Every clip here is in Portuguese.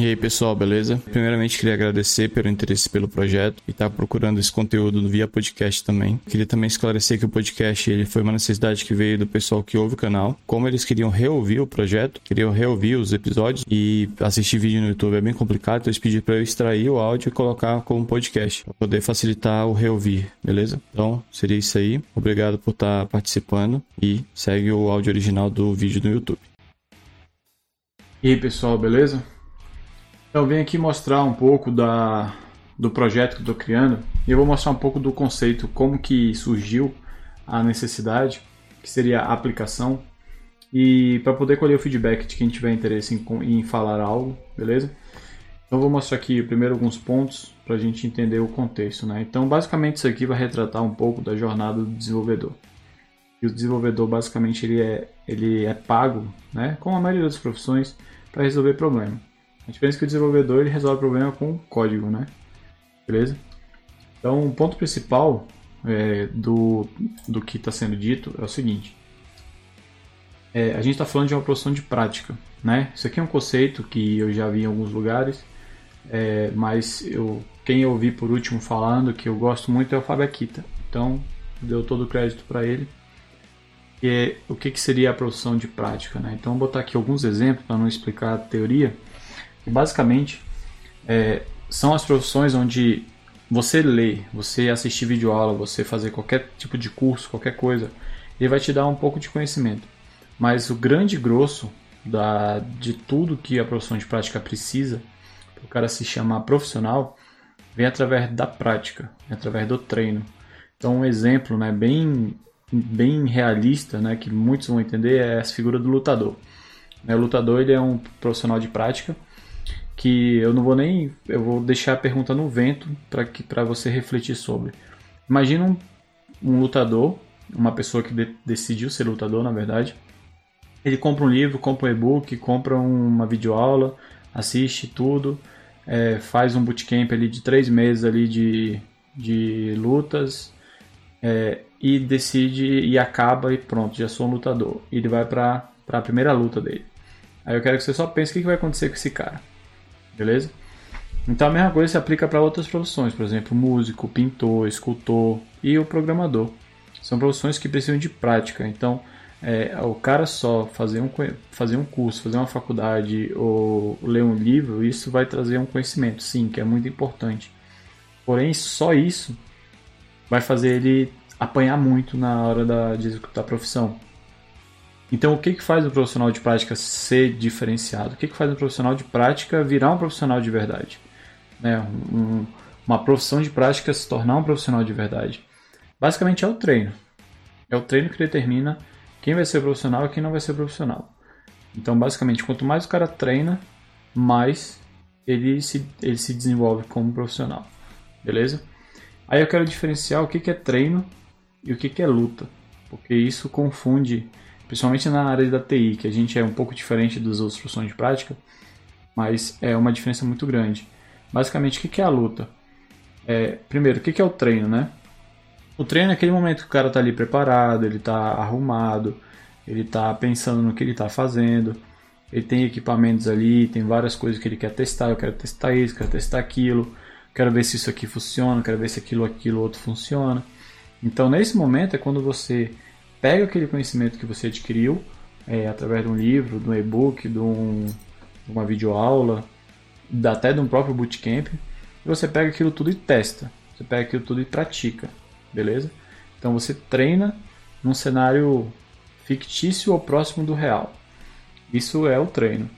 E aí pessoal, beleza? Primeiramente queria agradecer pelo interesse pelo projeto e estar tá procurando esse conteúdo via podcast também. Queria também esclarecer que o podcast ele foi uma necessidade que veio do pessoal que ouve o canal. Como eles queriam reouvir o projeto, queriam reouvir os episódios e assistir vídeo no YouTube é bem complicado, então eles pediram para eu extrair o áudio e colocar como podcast para poder facilitar o reouvir, beleza? Então seria isso aí. Obrigado por estar tá participando e segue o áudio original do vídeo no YouTube. E aí pessoal, beleza? Eu venho aqui mostrar um pouco da, do projeto que estou criando e eu vou mostrar um pouco do conceito, como que surgiu a necessidade, que seria a aplicação, e para poder colher o feedback de quem tiver interesse em, em falar algo, beleza? Então vou mostrar aqui primeiro alguns pontos para a gente entender o contexto. Né? Então basicamente isso aqui vai retratar um pouco da jornada do desenvolvedor. E o desenvolvedor basicamente ele é, ele é pago, né, como a maioria das profissões, para resolver problemas. A diferença é que o desenvolvedor ele resolve o problema com código, né? Beleza? Então, o ponto principal é, do, do que está sendo dito é o seguinte. É, a gente está falando de uma profissão de prática, né? Isso aqui é um conceito que eu já vi em alguns lugares, é, mas eu, quem eu ouvi por último falando que eu gosto muito é o Fábio Akita. Então, deu todo o crédito para ele. E é, o que, que seria a profissão de prática, né? Então, vou botar aqui alguns exemplos para não explicar a teoria que basicamente é, são as profissões onde você lê, você assistir videoaula, você fazer qualquer tipo de curso, qualquer coisa, ele vai te dar um pouco de conhecimento. Mas o grande grosso da, de tudo que a profissão de prática precisa, para o cara se chamar profissional, vem através da prática, através do treino. Então, um exemplo né, bem, bem realista, né, que muitos vão entender, é a figura do lutador. O lutador ele é um profissional de prática que eu não vou nem eu vou deixar a pergunta no vento para que para você refletir sobre. Imagina um, um lutador, uma pessoa que de, decidiu ser lutador, na verdade. Ele compra um livro, compra um e-book, compra uma videoaula, assiste tudo, é, faz um bootcamp ali de três meses ali de, de lutas é, e decide e acaba e pronto, já sou um lutador. E ele vai para a primeira luta dele. Aí eu quero que você só pense o que vai acontecer com esse cara beleza? Então a mesma coisa se aplica para outras profissões, por exemplo, músico, pintor, escultor e o programador. São profissões que precisam de prática. Então, é, o cara só fazer um, fazer um curso, fazer uma faculdade ou ler um livro, isso vai trazer um conhecimento, sim, que é muito importante. Porém, só isso vai fazer ele apanhar muito na hora da, de executar a profissão. Então, o que, que faz o profissional de prática ser diferenciado? O que, que faz o profissional de prática virar um profissional de verdade? Né? Um, uma profissão de prática se tornar um profissional de verdade? Basicamente é o treino. É o treino que determina quem vai ser profissional e quem não vai ser profissional. Então, basicamente, quanto mais o cara treina, mais ele se, ele se desenvolve como profissional. Beleza? Aí eu quero diferenciar o que, que é treino e o que, que é luta. Porque isso confunde principalmente na área da TI, que a gente é um pouco diferente das outras de prática, mas é uma diferença muito grande. Basicamente, o que é a luta? É, primeiro, o que é o treino, né? O treino é aquele momento que o cara está ali preparado, ele está arrumado, ele está pensando no que ele está fazendo, ele tem equipamentos ali, tem várias coisas que ele quer testar, eu quero testar isso, quero testar aquilo, quero ver se isso aqui funciona, quero ver se aquilo, aquilo, outro funciona. Então, nesse momento é quando você pega aquele conhecimento que você adquiriu é, através de um livro, de um e-book, de, um, de uma videoaula, até de um próprio bootcamp, e você pega aquilo tudo e testa. Você pega aquilo tudo e pratica, beleza? Então você treina num cenário fictício ou próximo do real. Isso é o treino.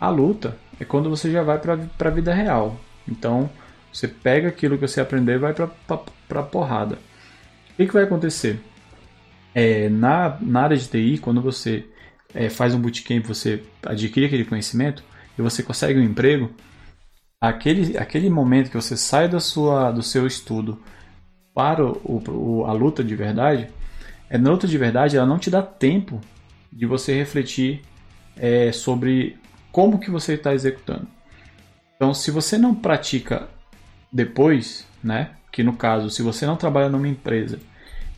A luta é quando você já vai para a vida real. Então você pega aquilo que você aprendeu e vai para a porrada. O que, que vai acontecer? É, na, na área de TI, quando você é, faz um bootcamp, você adquire aquele conhecimento e você consegue um emprego, aquele, aquele momento que você sai da sua, do seu estudo para o, o, a luta de verdade, é, na luta de verdade ela não te dá tempo de você refletir é, sobre como que você está executando. Então, se você não pratica depois, né, que no caso, se você não trabalha numa empresa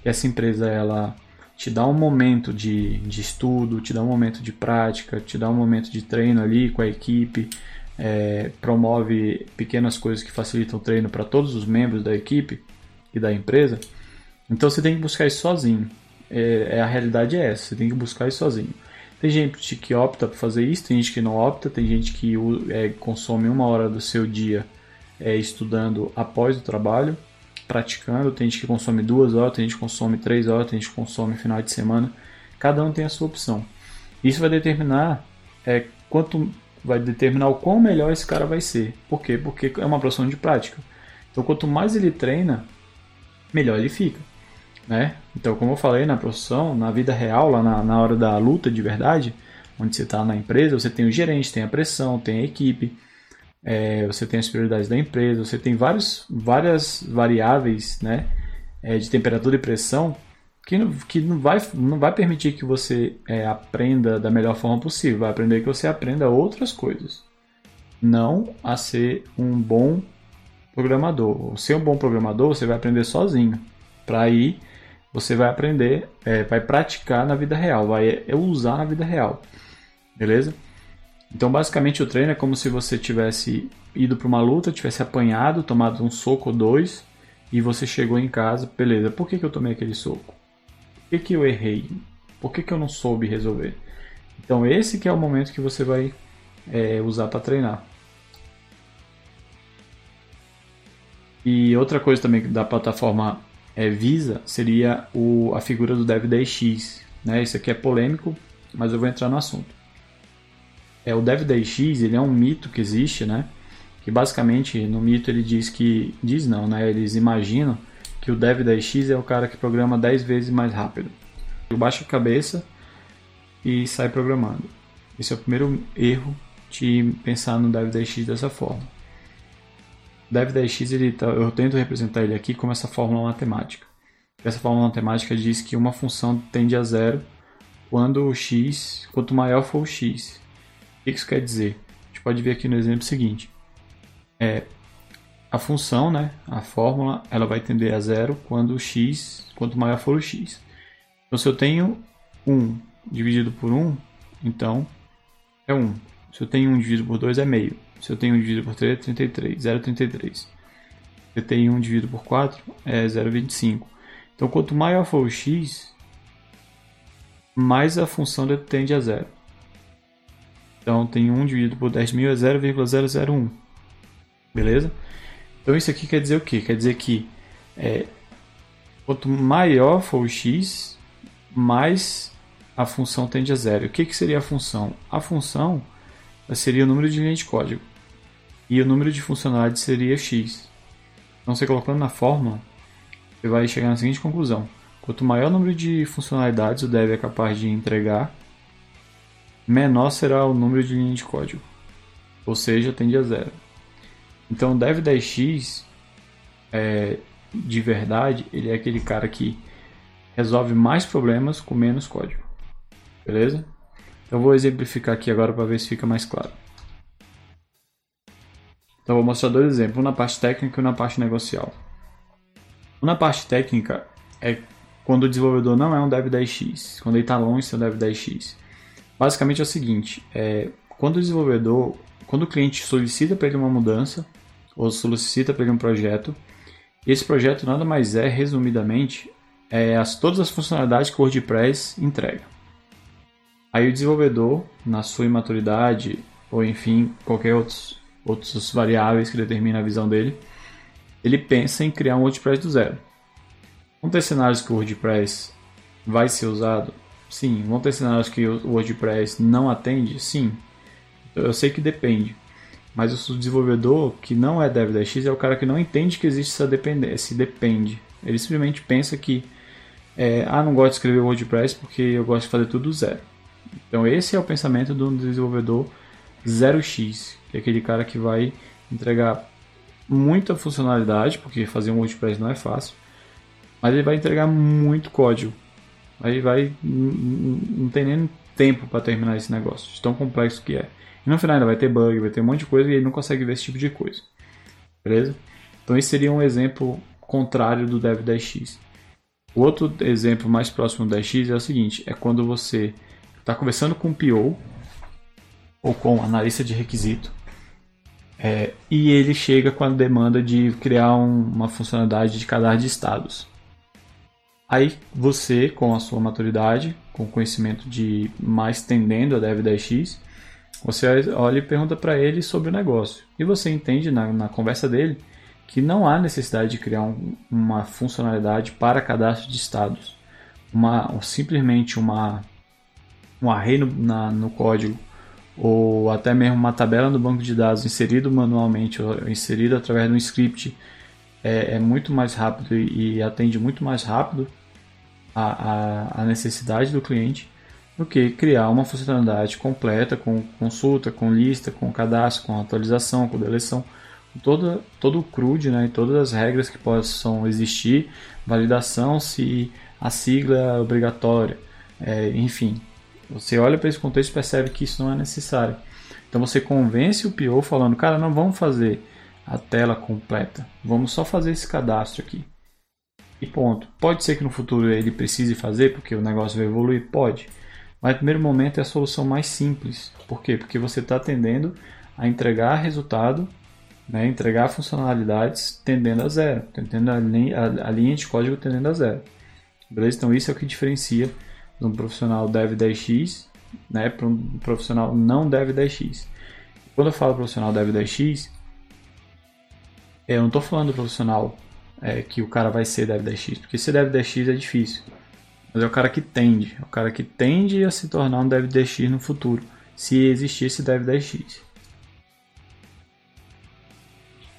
essa empresa ela te dá um momento de, de estudo, te dá um momento de prática, te dá um momento de treino ali com a equipe, é, promove pequenas coisas que facilitam o treino para todos os membros da equipe e da empresa. Então você tem que buscar isso sozinho. É, é, a realidade é essa, você tem que buscar isso sozinho. Tem gente que opta por fazer isso, tem gente que não opta, tem gente que é, consome uma hora do seu dia é, estudando após o trabalho, praticando, tem gente que consome duas horas, tem gente que consome três horas, tem gente que consome final de semana. Cada um tem a sua opção. Isso vai determinar é, quanto vai determinar o quão melhor esse cara vai ser. Por quê? Porque é uma profissão de prática. Então, quanto mais ele treina, melhor ele fica. Né? Então, como eu falei na profissão, na vida real, lá na, na hora da luta de verdade, onde você está na empresa, você tem o gerente, tem a pressão, tem a equipe, é, você tem as prioridades da empresa, você tem vários, várias variáveis né, é, de temperatura e pressão que, não, que não, vai, não vai permitir que você é, aprenda da melhor forma possível, vai aprender que você aprenda outras coisas, não a ser um bom programador. Ser um bom programador, você vai aprender sozinho. Para aí você vai aprender, é, vai praticar na vida real, vai usar na vida real. Beleza? Então, basicamente, o treino é como se você tivesse ido para uma luta, tivesse apanhado, tomado um soco ou dois, e você chegou em casa, beleza, por que, que eu tomei aquele soco? Por que, que eu errei? Por que, que eu não soube resolver? Então, esse que é o momento que você vai é, usar para treinar. E outra coisa também da plataforma é, Visa seria o, a figura do Dev10X. Né? Isso aqui é polêmico, mas eu vou entrar no assunto. É, o Dev10X ele é um mito que existe, né? que basicamente no mito ele diz que. Diz não, né? eles imaginam que o Dev10X é o cara que programa 10 vezes mais rápido. Ele baixa a cabeça e sai programando. Esse é o primeiro erro de pensar no Dev10X dessa forma. Dev 10x ele tá, eu tento representar ele aqui como essa fórmula matemática. Essa fórmula matemática diz que uma função tende a zero quando o x, quanto maior for o x. O que isso quer dizer? A gente pode ver aqui no exemplo seguinte. É, a função, né, a fórmula, ela vai tender a zero quando o x, quanto maior for o x. Então, se eu tenho 1 dividido por 1, então é 1. Se eu tenho 1 dividido por 2, é meio. Se eu tenho 1 dividido por 3 é 33, 0,33. Se eu tenho 1 dividido por 4 é 0,25. Então quanto maior for o x, mais a função tende a zero. Então tem 1 dividido por 10.000 é 0,001. Beleza? Então isso aqui quer dizer o quê? Quer dizer que é, quanto maior for o x, mais a função tende a zero. O que, que seria a função? A função seria o número de linha de código e o número de funcionalidades seria x. Então, você colocando na fórmula, você vai chegar na seguinte conclusão: quanto maior o número de funcionalidades o dev é capaz de entregar, menor será o número de linhas de código, ou seja, tende a zero. Então, o dev 10x é, de verdade, ele é aquele cara que resolve mais problemas com menos código. Beleza? Eu vou exemplificar aqui agora para ver se fica mais claro. Então vou mostrar dois exemplos, um na parte técnica e um na parte negocial. Um na parte técnica é quando o desenvolvedor não é um Dev 10x, quando ele está longe de ser um Dev 10x. Basicamente é o seguinte, é, quando o desenvolvedor, quando o cliente solicita para ele uma mudança, ou solicita para ele um projeto, esse projeto nada mais é, resumidamente, é as, todas as funcionalidades que o WordPress entrega. Aí o desenvolvedor, na sua imaturidade, ou enfim, qualquer outro outras variáveis que determinam a visão dele, ele pensa em criar um WordPress do zero. Vão ter cenários que o WordPress vai ser usado? Sim. Vão ter cenários que o WordPress não atende? Sim. Eu sei que depende. Mas o desenvolvedor que não é Dev10x é o cara que não entende que existe essa dependência, depende. Ele simplesmente pensa que é, ah, não gosto de escrever WordPress porque eu gosto de fazer tudo do zero. Então esse é o pensamento do desenvolvedor 0x, que é aquele cara que vai entregar muita funcionalidade, porque fazer um WordPress não é fácil, mas ele vai entregar muito código. Aí vai não tem nem tempo para terminar esse negócio, de tão complexo que é. E no final ainda vai ter bug, vai ter um monte de coisa e ele não consegue ver esse tipo de coisa. Beleza? Então esse seria um exemplo contrário do Dev 10x. O outro exemplo mais próximo do 10x é o seguinte, é quando você está conversando com o PO ou com analista de requisito É, e ele chega com a demanda de criar um, uma funcionalidade de cadastro de estados. Aí você, com a sua maturidade, com conhecimento de mais tendendo a Dev 10x, você olha e pergunta para ele sobre o negócio. E você entende na, na conversa dele que não há necessidade de criar um, uma funcionalidade para cadastro de estados. Uma, simplesmente uma, um array no, na, no código ou até mesmo uma tabela no banco de dados inserido manualmente ou inserido através de um script é, é muito mais rápido e, e, atende muito mais rápido a, a, a, necessidade do cliente do que criar uma funcionalidade completa com consulta, com lista, com cadastro, com atualização, com deleção, todo, todo o CRUD né, e todas as regras que possam existir, validação se a sigla é obrigatória, é, enfim, você olha para esse contexto e percebe que isso não é necessário. Então você convence o PO falando, cara, não vamos fazer a tela completa, vamos só fazer esse cadastro aqui. E ponto. Pode ser que no futuro ele precise fazer, porque o negócio vai evoluir? Pode. Mas no primeiro momento é a solução mais simples. Por quê? Porque você está tendendo a entregar resultado, né, entregar funcionalidades tendendo a zero, tendendo a linha, a, a linha de código tendendo a zero. Beleza? Então isso é o que diferencia de um profissional Dev 10x né, para um profissional não Dev 10x. Quando eu falo profissional Dev 10x, eu não estou falando do profissional é, que o cara vai ser Dev 10x, porque ser Dev 10x é difícil. Mas é o cara que tende, é o cara que tende a se tornar um Dev 10x no futuro, se existisse Dev 10x.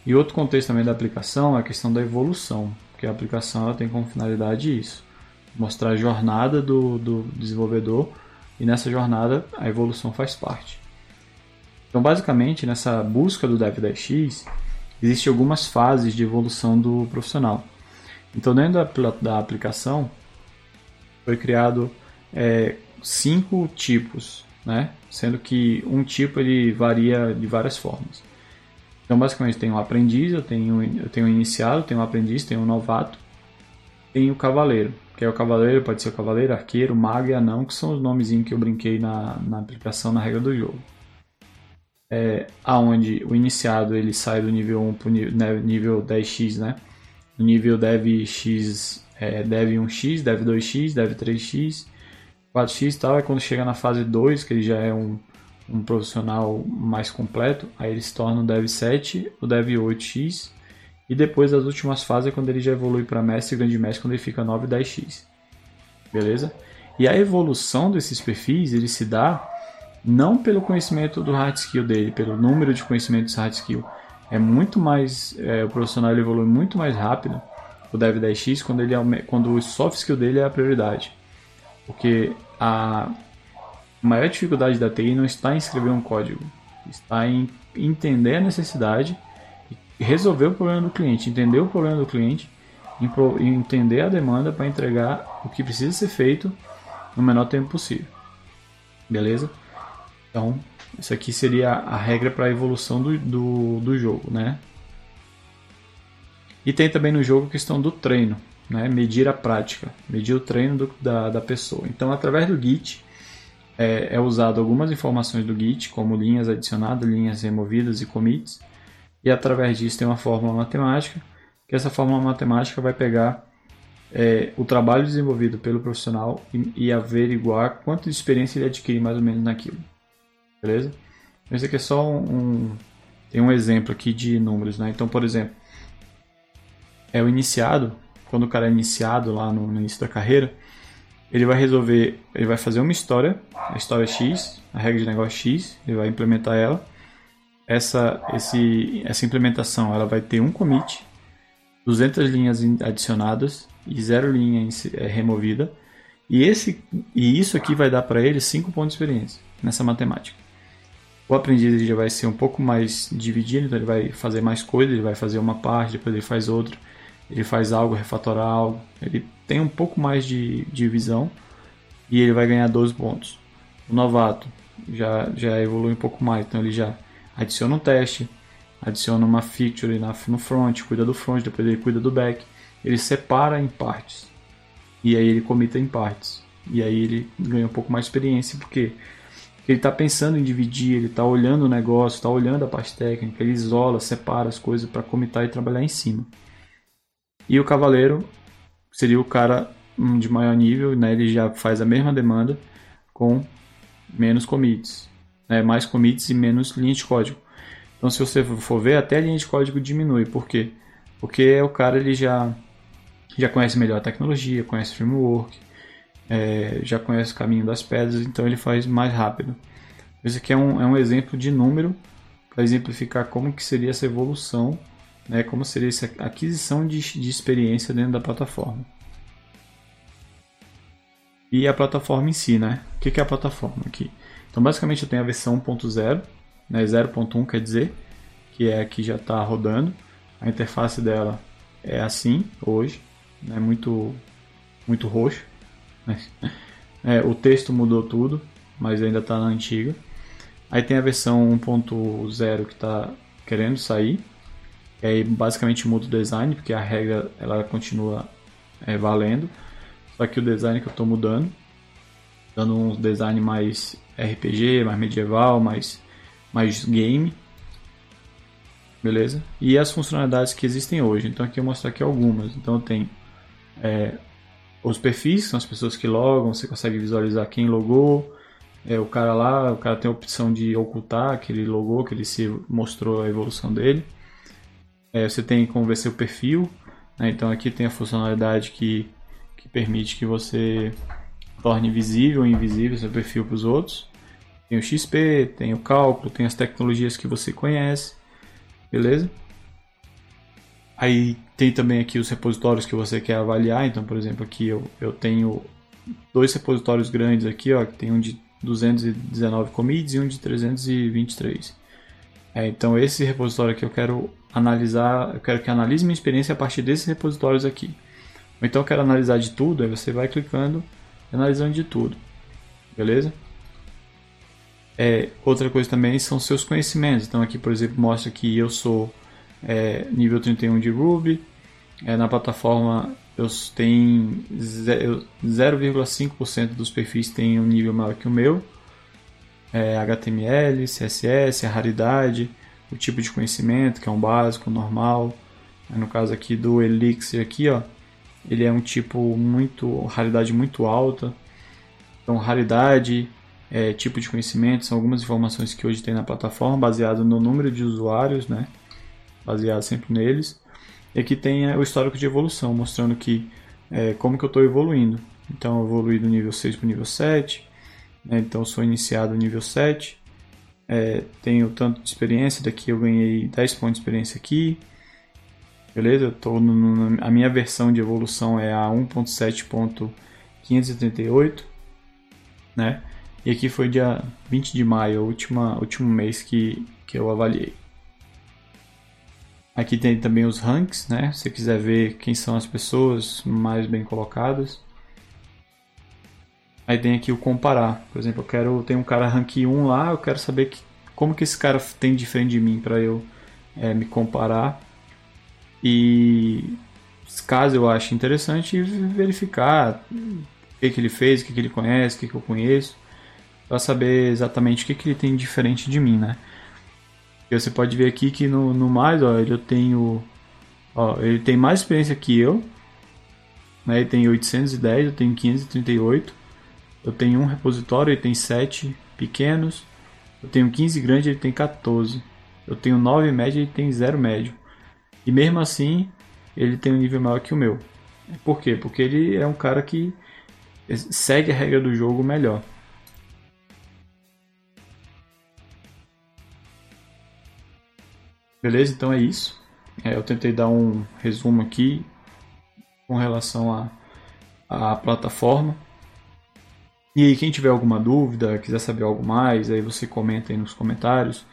E outro contexto também da aplicação é a questão da evolução, porque a aplicação ela tem como finalidade isso mostrar a jornada do, do desenvolvedor e nessa jornada a evolução faz parte. Então, basicamente, nessa busca do Dev10x, existem algumas fases de evolução do profissional. Então, dentro da, da aplicação, foi criado é, cinco tipos, né? sendo que um tipo ele varia de várias formas. Então, basicamente, tem um aprendiz, eu tenho, eu tenho um iniciado, tenho um aprendiz, tenho um novato, tenho o um cavaleiro que é o cavaleiro, pode ser o cavaleiro, arqueiro, mago e anão, que são os nomezinhos que eu brinquei na, na aplicação, na regra do jogo. É, aonde o iniciado ele sai do nível 1 para o nível 10x, né? No nível dev x, é, dev 1x, dev 2x, dev 3x, 4x e tal. É quando chega na fase 2, que ele já é um, um profissional mais completo, aí ele se torna o dev 7, o dev 8x e depois das últimas fases é quando ele já evolui para mestre e grande mestre, quando ele fica 9 e 10x. Beleza? E a evolução desses perfis, ele se dá não pelo conhecimento do hard skill dele, pelo número de conhecimentos hard skill. É muito mais, é, o profissional evolui muito mais rápido, o Dev 10x, quando, ele, quando o soft skill dele é a prioridade. Porque a maior dificuldade da TI não está em escrever um código, está em entender a necessidade resolver o problema do cliente, entender o problema do cliente, entender a demanda para entregar o que precisa ser feito no menor tempo possível. Beleza? Então, isso aqui seria a regra para a evolução do, do, do, jogo, né? E tem também no jogo a questão do treino, né? Medir a prática, medir o treino do, da, da pessoa. Então, através do Git, é, é usado algumas informações do Git, como linhas adicionadas, linhas removidas e commits, e através disso tem uma fórmula matemática, que essa fórmula matemática vai pegar é, o trabalho desenvolvido pelo profissional e, e, averiguar quanto de experiência ele adquire mais ou menos naquilo. Beleza? Então, esse aqui é só um, tem um exemplo aqui de números, né? Então, por exemplo, é o iniciado, quando o cara é iniciado lá no, no início da carreira, ele vai resolver, ele vai fazer uma história, a história X, a regra de negócio X, ele vai implementar ela essa, esse, essa implementação ela vai ter um commit, 200 linhas adicionadas e zero linha é, removida. E, esse, e isso aqui vai dar para ele 5 pontos de experiência nessa matemática. O aprendiz já vai ser um pouco mais dividido, então ele vai fazer mais coisas, ele vai fazer uma parte, depois ele faz outra, ele faz algo, refatorar algo. Ele tem um pouco mais de, de visão e ele vai ganhar 12 pontos. O novato já, já evolui um pouco mais, então ele já adiciona um teste, adiciona uma feature no front, cuida do front, depois ele cuida do back. Ele separa em partes. E aí ele comita em partes. E aí ele ganha um pouco mais de experiência, porque Ele está pensando em dividir, ele está olhando o negócio, está olhando a parte técnica, ele isola, separa as coisas para comitar e trabalhar em cima. E o cavaleiro seria o cara hum, de maior nível, né? ele já faz a mesma demanda com menos commits, né? mais commits e menos linha de código. Então, se você for ver, até a linha de código diminui. Por quê? Porque o cara ele já, já conhece melhor a tecnologia, conhece o framework, é, já conhece o caminho das pedras, então ele faz mais rápido. Esse aqui é um, é um exemplo de número para exemplificar como que seria essa evolução, né, como seria essa aquisição de, de experiência dentro da plataforma. E a plataforma em si, né? O que é a plataforma aqui? Então, basicamente, eu tenho a versão 1.0, né, 0.1 quer dizer, que é a que já está rodando. A interface dela é assim hoje, né, muito, muito roxo. É, o texto mudou tudo, mas ainda está na antiga. Aí tem a versão 1.0 que está querendo sair. E aí basicamente muda o design, porque a regra ela continua é, valendo. Só que o design que eu estou mudando, dando um design mais RPG, mais medieval, mais mais game. Beleza? E as funcionalidades que existem hoje. Então aqui eu vou mostrar aqui algumas. Então tem é, os perfis, são as pessoas que logam, você consegue visualizar quem logou. É, o cara lá, o cara tem a opção de ocultar aquele logo que ele se mostrou a evolução dele. É, você tem como ver seu perfil. Né? Então aqui tem a funcionalidade que, que permite que você torne visível ou invisível seu perfil para os outros. Tem o XP, tem o cálculo, tem as tecnologias que você conhece, beleza? Aí tem também aqui os repositórios que você quer avaliar. Então, por exemplo, aqui eu, eu tenho dois repositórios grandes aqui, ó, que tem um de 219 commits e um de 323. É, então esse repositório aqui eu quero analisar, eu quero que analise minha experiência a partir desses repositórios aqui. Ou então eu quero analisar de tudo, aí você vai clicando e analisando de tudo. Beleza? É, outra coisa também são seus conhecimentos. Então aqui, por exemplo, mostra que eu sou é, nível 31 de Ruby. É, na plataforma eu tenho 0,5% dos perfis tem um nível maior que o meu. É, HTML, CSS, a raridade, o tipo de conhecimento, que é um básico, normal. No caso aqui do Elixir aqui, ó, ele é um tipo muito raridade muito alta. Então raridade, é, tipo de conhecimento, são algumas informações que hoje tem na plataforma, baseado no número de usuários, né? baseado sempre neles. E aqui tem é, o histórico de evolução, mostrando que é, como que eu estou evoluindo. Então, eu evolui do nível 6 para o nível 7, né? então sou iniciado no nível 7. É, tenho tanto de experiência, daqui eu ganhei 10 pontos de experiência aqui. Beleza? Eu tô no, a minha versão de evolução é a 1.7.538, né? E aqui foi dia 20 de maio, o último, último mês que, que eu avaliei. Aqui tem também os ranks, né? Se você quiser ver quem são as pessoas mais bem colocadas. Aí tem aqui o comparar. Por exemplo, eu quero tem um cara rank 1 lá, eu quero saber que, como que esse cara tem diferente de mim para eu é, me comparar. E caso eu ache interessante, verificar o que, que ele fez, o que, que ele conhece, o que, que eu conheço para saber exatamente o que, que ele tem diferente de mim, né? E você pode ver aqui que no, no mais, ó, eu tenho, ó, ele tem mais experiência que eu, né? Ele tem 810, eu tenho 538. Eu tenho um repositório, ele tem 7 pequenos. Eu tenho 15 grande, ele tem 14. Eu tenho 9 médio, ele tem 0 médio. E mesmo assim, ele tem um nível maior que o meu. Por quê? Porque ele é um cara que segue a regra do jogo melhor. Beleza? Então é isso. É, eu tentei dar um resumo aqui com relação à plataforma. E aí, quem tiver alguma dúvida, quiser saber algo mais, aí você comenta aí nos comentários,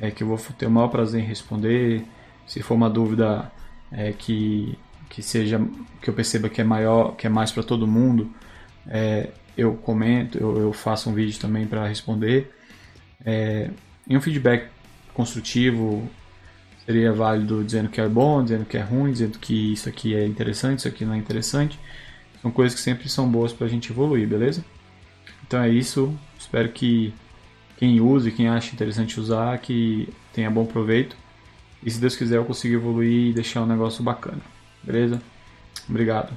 é, que eu vou ter o maior prazer em responder. Se for uma dúvida é, que, que seja que eu perceba que é maior, que é mais para todo mundo, é, eu comento, eu, eu, faço um vídeo também para responder. É, e um feedback construtivo, seria válido dizendo que é bom, dizendo que é ruim, dizendo que isso aqui é interessante, isso aqui não é interessante. São coisas que sempre são boas para a gente evoluir, beleza? Então é isso. Espero que quem use, quem acha interessante usar, que tenha bom proveito. E se Deus quiser eu consigo evoluir e deixar um negócio bacana. Beleza? Obrigado.